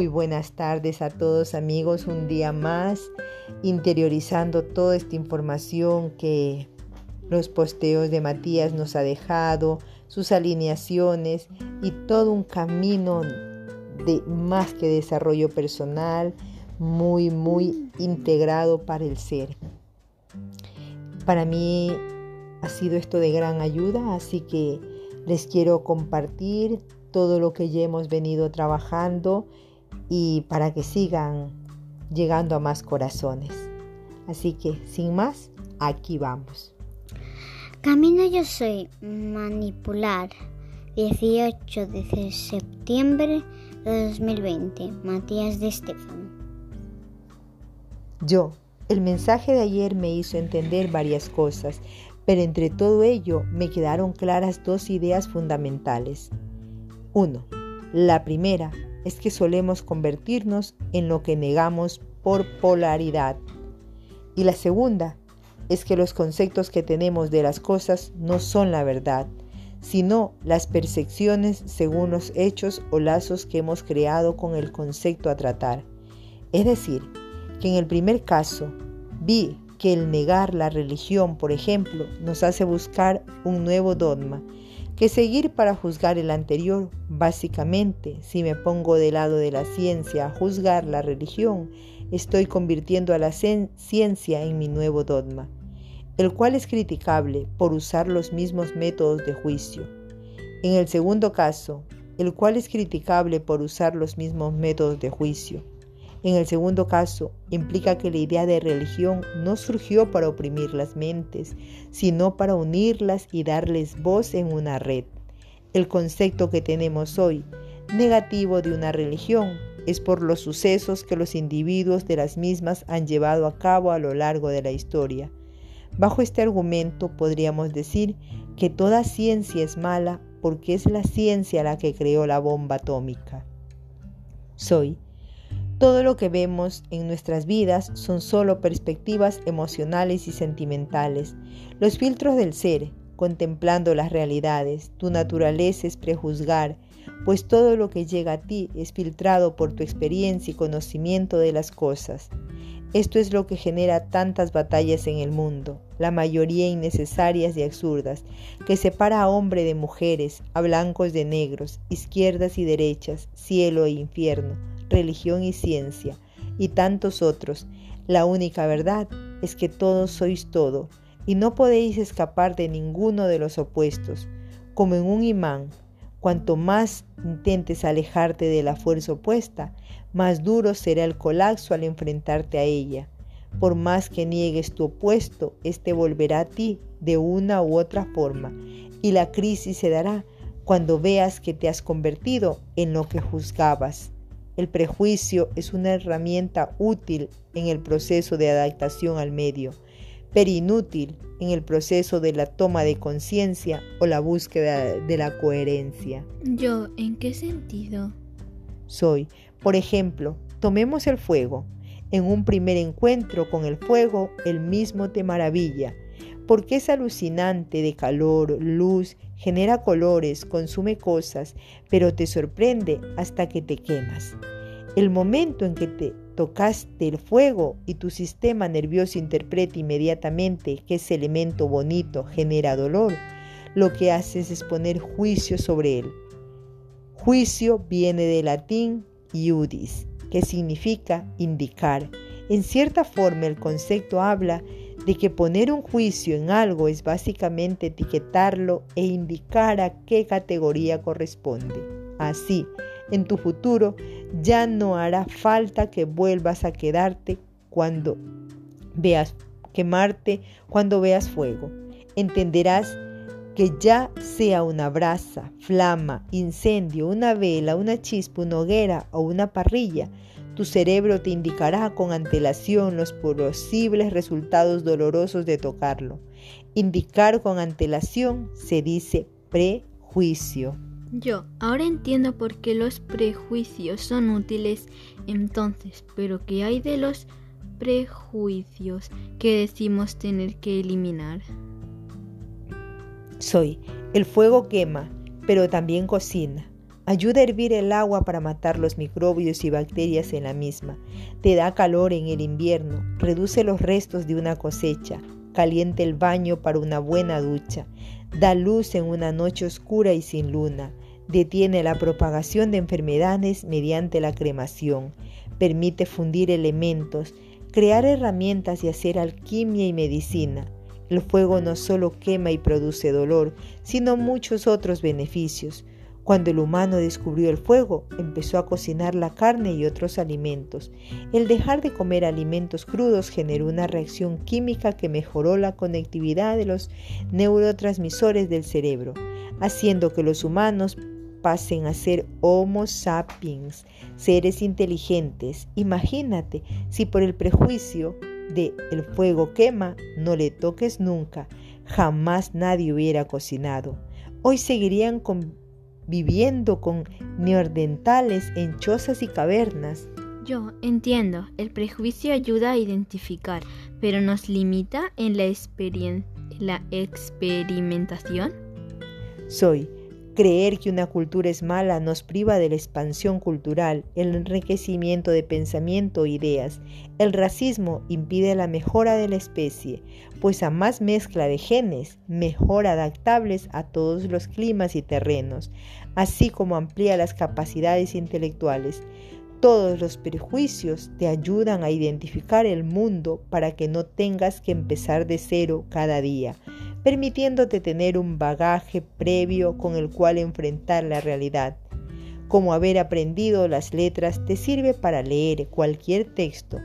Muy buenas tardes a todos amigos, un día más interiorizando toda esta información que los posteos de Matías nos ha dejado, sus alineaciones y todo un camino de más que desarrollo personal, muy, muy integrado para el ser. Para mí ha sido esto de gran ayuda, así que les quiero compartir todo lo que ya hemos venido trabajando y para que sigan llegando a más corazones. Así que, sin más, aquí vamos. Camino yo soy manipular. 18 de septiembre de 2020. Matías de Estefano. Yo, el mensaje de ayer me hizo entender varias cosas, pero entre todo ello me quedaron claras dos ideas fundamentales. Uno, la primera es que solemos convertirnos en lo que negamos por polaridad. Y la segunda es que los conceptos que tenemos de las cosas no son la verdad, sino las percepciones según los hechos o lazos que hemos creado con el concepto a tratar. Es decir, que en el primer caso vi que el negar la religión, por ejemplo, nos hace buscar un nuevo dogma que seguir para juzgar el anterior. Básicamente, si me pongo del lado de la ciencia a juzgar la religión, estoy convirtiendo a la ciencia en mi nuevo dogma, el cual es criticable por usar los mismos métodos de juicio. En el segundo caso, el cual es criticable por usar los mismos métodos de juicio. En el segundo caso, implica que la idea de religión no surgió para oprimir las mentes, sino para unirlas y darles voz en una red. El concepto que tenemos hoy, negativo de una religión, es por los sucesos que los individuos de las mismas han llevado a cabo a lo largo de la historia. Bajo este argumento podríamos decir que toda ciencia es mala porque es la ciencia la que creó la bomba atómica. Soy todo lo que vemos en nuestras vidas son solo perspectivas emocionales y sentimentales, los filtros del ser, contemplando las realidades. Tu naturaleza es prejuzgar, pues todo lo que llega a ti es filtrado por tu experiencia y conocimiento de las cosas. Esto es lo que genera tantas batallas en el mundo, la mayoría innecesarias y absurdas, que separa a hombre de mujeres, a blancos de negros, izquierdas y derechas, cielo e infierno, religión y ciencia, y tantos otros. La única verdad es que todos sois todo, y no podéis escapar de ninguno de los opuestos. Como en un imán, cuanto más intentes alejarte de la fuerza opuesta, más duro será el colapso al enfrentarte a ella. Por más que niegues tu opuesto, éste volverá a ti de una u otra forma, y la crisis se dará cuando veas que te has convertido en lo que juzgabas. El prejuicio es una herramienta útil en el proceso de adaptación al medio, pero inútil en el proceso de la toma de conciencia o la búsqueda de la coherencia. Yo, ¿en qué sentido? Soy, por ejemplo, tomemos el fuego. En un primer encuentro con el fuego, el mismo te maravilla, porque es alucinante de calor, luz, genera colores, consume cosas, pero te sorprende hasta que te quemas. El momento en que te tocaste el fuego y tu sistema nervioso interpreta inmediatamente que ese elemento bonito genera dolor, lo que haces es poner juicio sobre él. Juicio viene del latín iudis, que significa indicar. En cierta forma el concepto habla de que poner un juicio en algo es básicamente etiquetarlo e indicar a qué categoría corresponde. Así, en tu futuro ya no hará falta que vuelvas a quedarte cuando veas quemarte, cuando veas fuego. Entenderás que ya sea una brasa, flama, incendio, una vela, una chispa, una hoguera o una parrilla, tu cerebro te indicará con antelación los posibles resultados dolorosos de tocarlo. Indicar con antelación se dice prejuicio. Yo ahora entiendo por qué los prejuicios son útiles entonces, pero ¿qué hay de los prejuicios que decimos tener que eliminar? Soy, el fuego quema, pero también cocina. Ayuda a hervir el agua para matar los microbios y bacterias en la misma. Te da calor en el invierno. Reduce los restos de una cosecha. Calienta el baño para una buena ducha. Da luz en una noche oscura y sin luna. Detiene la propagación de enfermedades mediante la cremación. Permite fundir elementos, crear herramientas y hacer alquimia y medicina. El fuego no solo quema y produce dolor, sino muchos otros beneficios. Cuando el humano descubrió el fuego, empezó a cocinar la carne y otros alimentos. El dejar de comer alimentos crudos generó una reacción química que mejoró la conectividad de los neurotransmisores del cerebro, haciendo que los humanos pasen a ser Homo sapiens, seres inteligentes. Imagínate si por el prejuicio de el fuego quema, no le toques nunca, jamás nadie hubiera cocinado. Hoy seguirían con viviendo con neordentales en chozas y cavernas. Yo entiendo, el prejuicio ayuda a identificar, pero nos limita en la, la experimentación. Soy Creer que una cultura es mala nos priva de la expansión cultural, el enriquecimiento de pensamiento e ideas. El racismo impide la mejora de la especie, pues a más mezcla de genes, mejor adaptables a todos los climas y terrenos, así como amplía las capacidades intelectuales. Todos los prejuicios te ayudan a identificar el mundo para que no tengas que empezar de cero cada día permitiéndote tener un bagaje previo con el cual enfrentar la realidad. Como haber aprendido las letras te sirve para leer cualquier texto,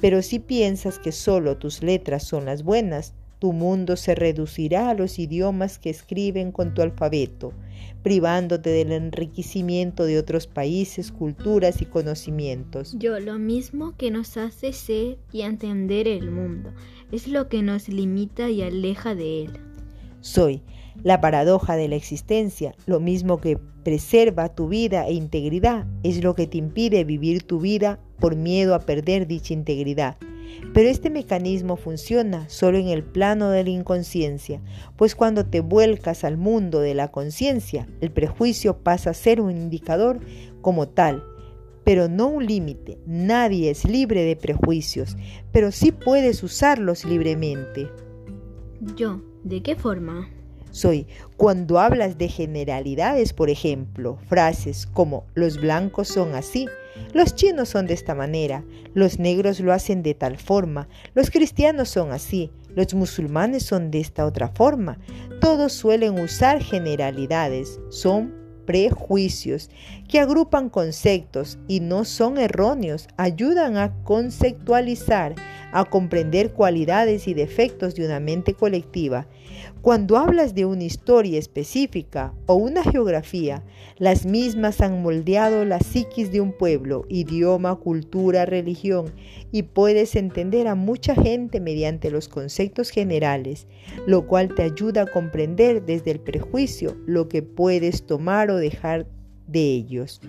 pero si piensas que solo tus letras son las buenas, tu mundo se reducirá a los idiomas que escriben con tu alfabeto, privándote del enriquecimiento de otros países, culturas y conocimientos. Yo, lo mismo que nos hace ser y entender el mundo, es lo que nos limita y aleja de él. Soy la paradoja de la existencia, lo mismo que preserva tu vida e integridad, es lo que te impide vivir tu vida por miedo a perder dicha integridad. Pero este mecanismo funciona solo en el plano de la inconsciencia, pues cuando te vuelcas al mundo de la conciencia, el prejuicio pasa a ser un indicador como tal, pero no un límite. Nadie es libre de prejuicios, pero sí puedes usarlos libremente. Yo, ¿de qué forma? Soy cuando hablas de generalidades, por ejemplo, frases como los blancos son así, los chinos son de esta manera, los negros lo hacen de tal forma, los cristianos son así, los musulmanes son de esta otra forma. Todos suelen usar generalidades, son prejuicios que agrupan conceptos y no son erróneos, ayudan a conceptualizar, a comprender cualidades y defectos de una mente colectiva cuando hablas de una historia específica o una geografía, las mismas han moldeado la psiquis de un pueblo, idioma, cultura, religión, y puedes entender a mucha gente mediante los conceptos generales, lo cual te ayuda a comprender desde el prejuicio lo que puedes tomar o dejar de ellos,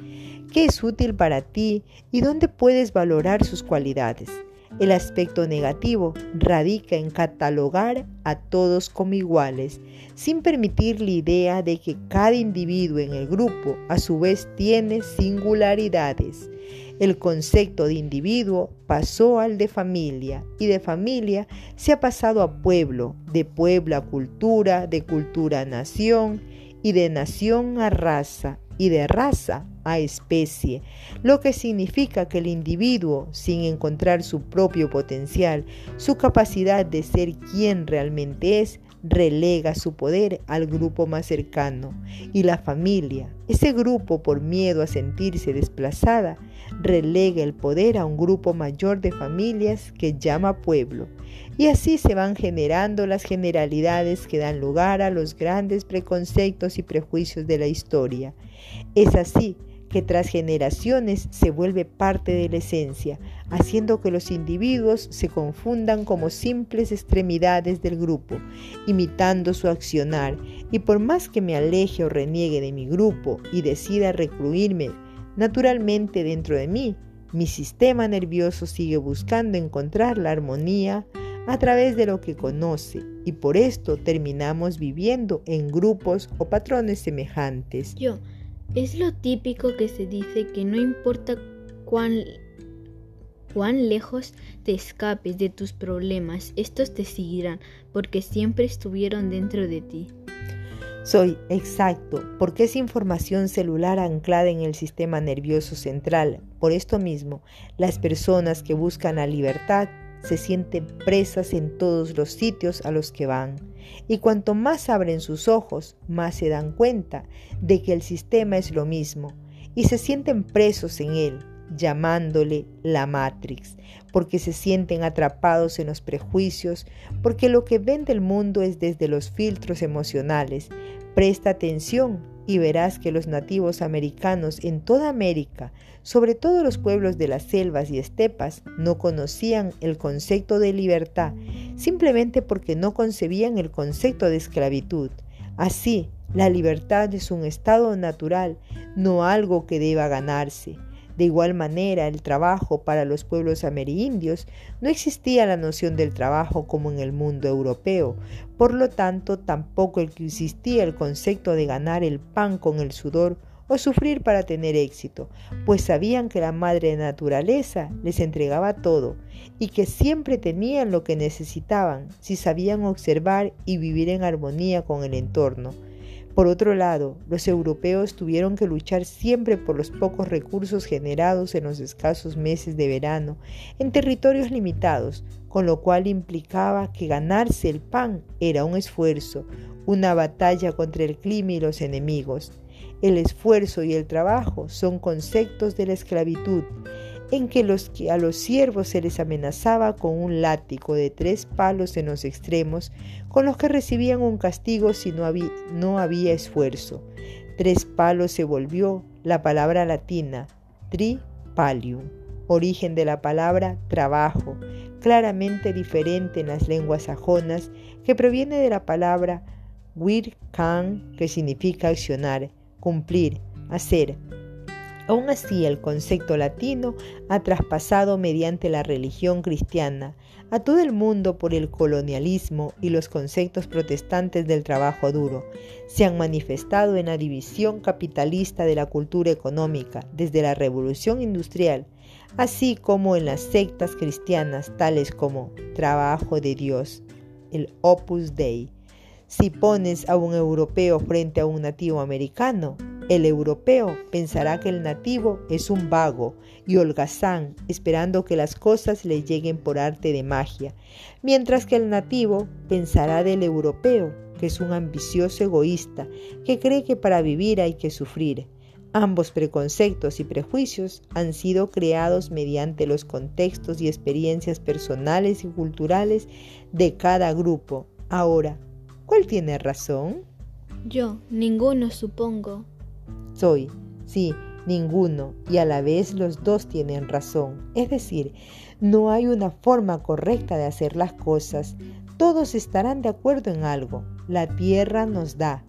qué es útil para ti y dónde puedes valorar sus cualidades. El aspecto negativo radica en catalogar a todos como iguales, sin permitir la idea de que cada individuo en el grupo a su vez tiene singularidades. El concepto de individuo pasó al de familia y de familia se ha pasado a pueblo, de pueblo a cultura, de cultura a nación y de nación a raza y de raza especie, lo que significa que el individuo, sin encontrar su propio potencial, su capacidad de ser quien realmente es, relega su poder al grupo más cercano y la familia, ese grupo por miedo a sentirse desplazada, relega el poder a un grupo mayor de familias que llama pueblo. Y así se van generando las generalidades que dan lugar a los grandes preconceptos y prejuicios de la historia. Es así que tras generaciones se vuelve parte de la esencia, haciendo que los individuos se confundan como simples extremidades del grupo, imitando su accionar, y por más que me aleje o reniegue de mi grupo y decida recluirme naturalmente dentro de mí, mi sistema nervioso sigue buscando encontrar la armonía a través de lo que conoce y por esto terminamos viviendo en grupos o patrones semejantes. Es lo típico que se dice que no importa cuán, cuán lejos te escapes de tus problemas, estos te seguirán porque siempre estuvieron dentro de ti. Soy exacto, porque es información celular anclada en el sistema nervioso central. Por esto mismo, las personas que buscan la libertad se sienten presas en todos los sitios a los que van. Y cuanto más abren sus ojos, más se dan cuenta de que el sistema es lo mismo y se sienten presos en él, llamándole la Matrix, porque se sienten atrapados en los prejuicios, porque lo que ven del mundo es desde los filtros emocionales. Presta atención y verás que los nativos americanos en toda América, sobre todo los pueblos de las selvas y estepas, no conocían el concepto de libertad, simplemente porque no concebían el concepto de esclavitud. Así, la libertad es un estado natural, no algo que deba ganarse. De igual manera, el trabajo para los pueblos amerindios no existía la noción del trabajo como en el mundo europeo, por lo tanto tampoco existía el concepto de ganar el pan con el sudor o sufrir para tener éxito, pues sabían que la madre naturaleza les entregaba todo y que siempre tenían lo que necesitaban si sabían observar y vivir en armonía con el entorno. Por otro lado, los europeos tuvieron que luchar siempre por los pocos recursos generados en los escasos meses de verano en territorios limitados, con lo cual implicaba que ganarse el pan era un esfuerzo, una batalla contra el clima y los enemigos. El esfuerzo y el trabajo son conceptos de la esclavitud en que, a los siervos se les amenazaba con un látigo de tres palos en los extremos, con los que recibían un castigo si no había, esfuerzo. Tres palos se volvió la palabra latina tripalium, origen de la palabra trabajo, claramente diferente en las lenguas sajonas, que proviene de la palabra wirkan, que significa accionar, cumplir, hacer, Aún así, el concepto latino ha traspasado mediante la religión cristiana a todo el mundo por el colonialismo y los conceptos protestantes del trabajo duro. Se han manifestado en la división capitalista de la cultura económica desde la revolución industrial, así como en las sectas cristianas tales como Trabajo de Dios, el Opus Dei. Si pones a un europeo frente a un nativo americano, el europeo pensará que el nativo es un vago y holgazán, esperando que las cosas le lleguen por arte de magia, mientras que el nativo pensará del europeo que es un ambicioso egoísta, que cree que para vivir hay que sufrir. Ambos preconceptos y prejuicios han sido creados mediante los contextos y experiencias personales y culturales de cada grupo. Ahora, ¿cuál tiene razón? Yo, ninguno supongo soy. Sí, ninguno, y a la vez los dos tienen razón. Es decir, no hay una forma correcta de hacer las cosas. Todos estarán de acuerdo en algo. La tierra nos da,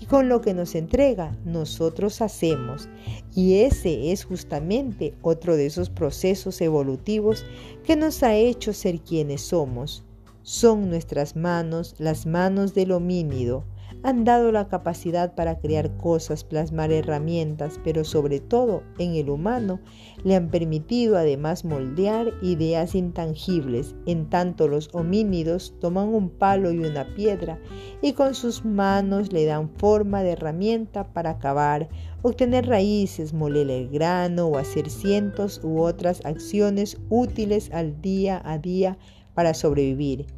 y con lo que nos entrega, nosotros hacemos. Y ese es justamente otro de esos procesos evolutivos que nos ha hecho ser quienes somos. Son nuestras manos las manos del homínido han dado la capacidad para crear cosas, plasmar herramientas, pero sobre todo en el humano le han permitido además moldear ideas intangibles, en tanto los homínidos toman un palo y una piedra y con sus manos le dan forma de herramienta para cavar, obtener raíces, moler el grano o hacer cientos u otras acciones útiles al día a día para sobrevivir.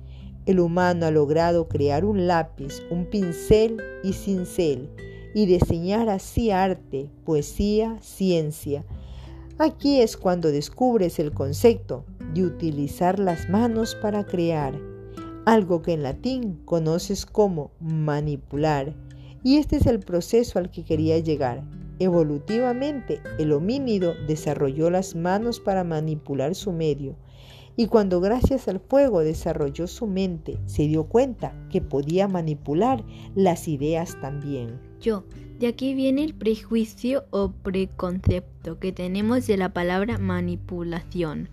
El humano ha logrado crear un lápiz, un pincel y cincel y diseñar así arte, poesía, ciencia. Aquí es cuando descubres el concepto de utilizar las manos para crear, algo que en latín conoces como manipular. Y este es el proceso al que quería llegar. Evolutivamente, el homínido desarrolló las manos para manipular su medio y cuando gracias al fuego desarrolló su mente, se dio cuenta que podía manipular las ideas también. Yo, de aquí viene el prejuicio o preconcepto que tenemos de la palabra manipulación,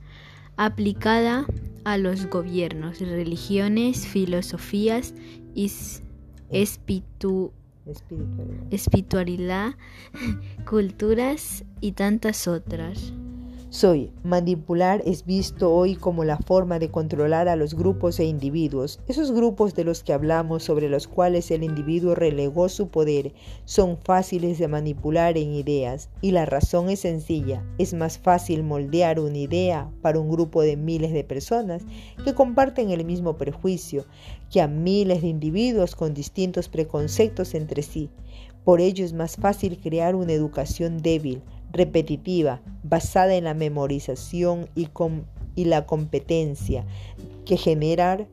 aplicada a los gobiernos, religiones, filosofías y espiritualidad, culturas y tantas otras. Soy. Manipular es visto hoy como la forma de controlar a los grupos e individuos. Esos grupos de los que hablamos, sobre los cuales el individuo relegó su poder, son fáciles de manipular en ideas. Y la razón es sencilla. Es más fácil moldear una idea para un grupo de miles de personas que comparten el mismo prejuicio que a miles de individuos con distintos preconceptos entre sí. Por ello es más fácil crear una educación débil repetitiva, basada en la memorización y, y la competencia, que generar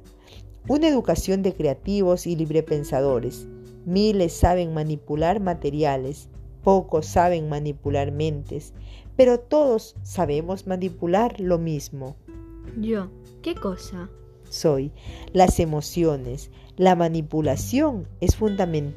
una educación de creativos y librepensadores. Miles saben manipular materiales, pocos saben manipular mentes, pero todos sabemos manipular lo mismo. Yo, ¿qué cosa? Soy las emociones. La manipulación es fundamentalmente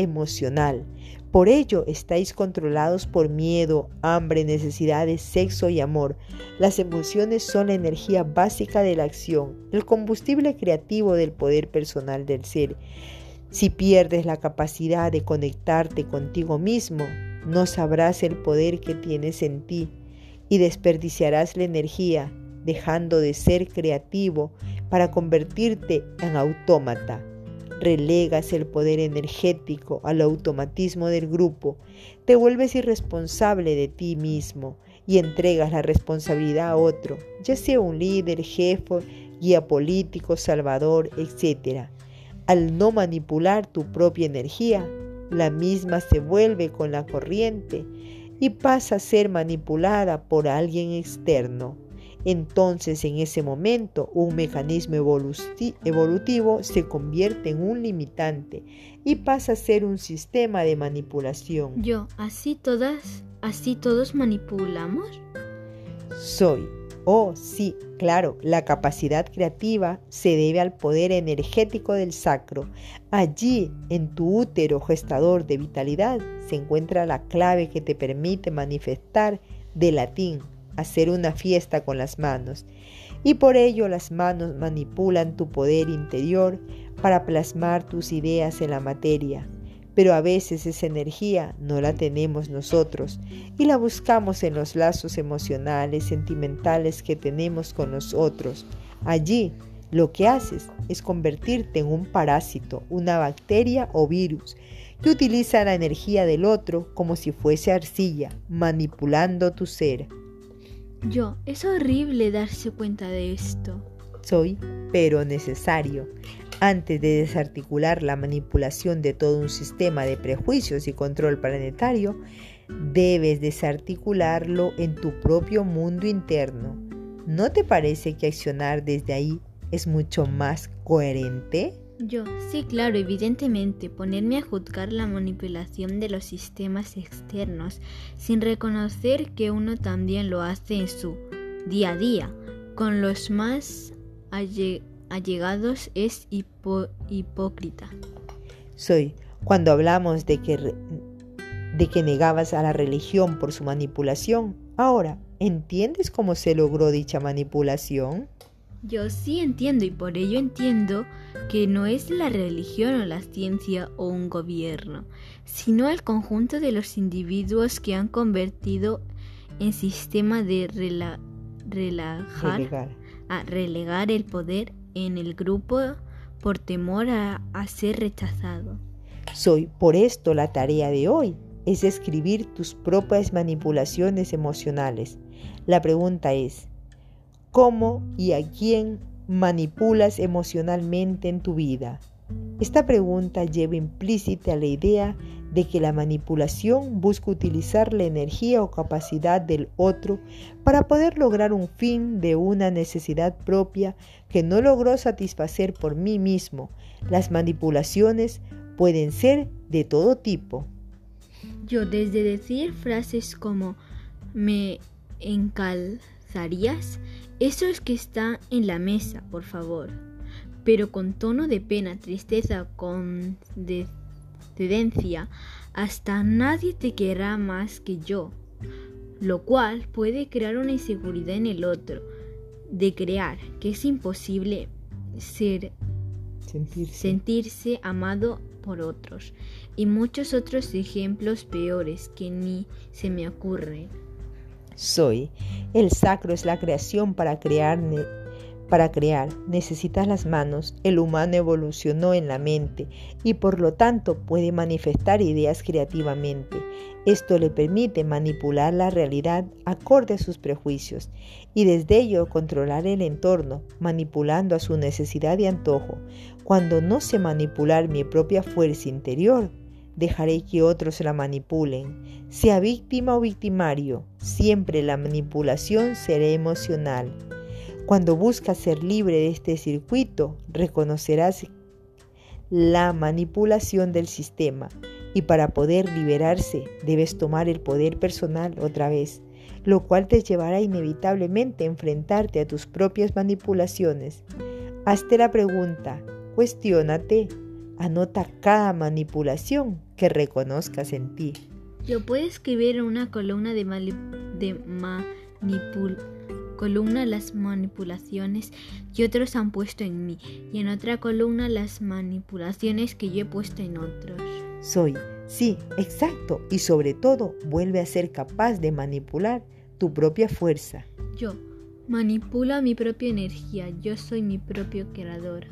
emocional. Por ello estáis controlados por miedo, hambre, necesidades, sexo y amor. Las emociones son la energía básica de la acción, el combustible creativo del poder personal del ser. Si pierdes la capacidad de conectarte contigo mismo, no sabrás el poder que tienes en ti y desperdiciarás la energía, dejando de ser creativo para convertirte en autómata relegas el poder energético al automatismo del grupo, te vuelves irresponsable de ti mismo y entregas la responsabilidad a otro, ya sea un líder, jefe, guía político, salvador, etc. Al no manipular tu propia energía, la misma se vuelve con la corriente y pasa a ser manipulada por alguien externo. Entonces en ese momento un mecanismo evolutivo se convierte en un limitante y pasa a ser un sistema de manipulación. Yo, así todas, así todos manipulamos. Soy. Oh, sí, claro, la capacidad creativa se debe al poder energético del sacro. Allí, en tu útero gestador de vitalidad, se encuentra la clave que te permite manifestar de latín hacer una fiesta con las manos, y por ello las manos manipulan tu poder interior para plasmar tus ideas en la materia. Pero a veces esa energía no la tenemos nosotros y la buscamos en los lazos emocionales, sentimentales que tenemos con nosotros. Allí lo que haces es convertirte en un parásito, una bacteria o virus que utiliza la energía del otro como si fuese arcilla, manipulando tu ser. Yo, es horrible darse cuenta de esto. Soy, pero necesario. Antes de desarticular la manipulación de todo un sistema de prejuicios y control planetario, debes desarticularlo en tu propio mundo interno. ¿No te parece que accionar desde ahí es mucho más coherente? Yo, sí, claro, evidentemente, ponerme a juzgar la manipulación de los sistemas externos sin reconocer que uno también lo hace en su día a día. Con los más allegados es hipócrita. Soy, cuando hablamos de que, de que negabas a la religión por su manipulación, ahora, ¿entiendes cómo se logró dicha manipulación? Yo sí entiendo y por ello entiendo que no es la religión o la ciencia o un gobierno, sino el conjunto de los individuos que han convertido en sistema de relajar, a relegar el poder en el grupo por temor a, a ser rechazado. Soy por esto la tarea de hoy es escribir tus propias manipulaciones emocionales. La pregunta es, ¿Cómo y a quién manipulas emocionalmente en tu vida? Esta pregunta lleva implícita la idea de que la manipulación busca utilizar la energía o capacidad del otro para poder lograr un fin de una necesidad propia que no logró satisfacer por mí mismo. Las manipulaciones pueden ser de todo tipo. Yo desde decir frases como me encalzarías eso es que está en la mesa, por favor. Pero con tono de pena, tristeza, con hasta nadie te querrá más que yo. Lo cual puede crear una inseguridad en el otro, de crear que es imposible ser sentirse. sentirse amado por otros y muchos otros ejemplos peores que ni se me ocurren. Soy. El sacro es la creación para crear. Para crear necesitas las manos. El humano evolucionó en la mente y por lo tanto puede manifestar ideas creativamente. Esto le permite manipular la realidad acorde a sus prejuicios y desde ello controlar el entorno, manipulando a su necesidad y antojo. Cuando no sé manipular mi propia fuerza interior, dejaré que otros la manipulen. Sea víctima o victimario, siempre la manipulación será emocional. Cuando buscas ser libre de este circuito, reconocerás la manipulación del sistema y para poder liberarse debes tomar el poder personal otra vez, lo cual te llevará inevitablemente a enfrentarte a tus propias manipulaciones. Hazte la pregunta, cuestiónate, Anota cada manipulación que reconozcas en ti. Lo puedes escribir en una columna de, de manipul columna las manipulaciones que otros han puesto en mí y en otra columna las manipulaciones que yo he puesto en otros. Soy, sí, exacto, y sobre todo vuelve a ser capaz de manipular tu propia fuerza. Yo, manipula mi propia energía, yo soy mi propio creador.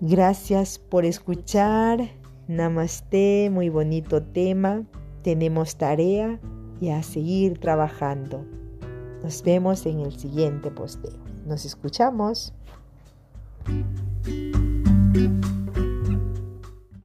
Gracias por escuchar. Namaste, muy bonito tema. Tenemos tarea y a seguir trabajando. Nos vemos en el siguiente posteo. Nos escuchamos.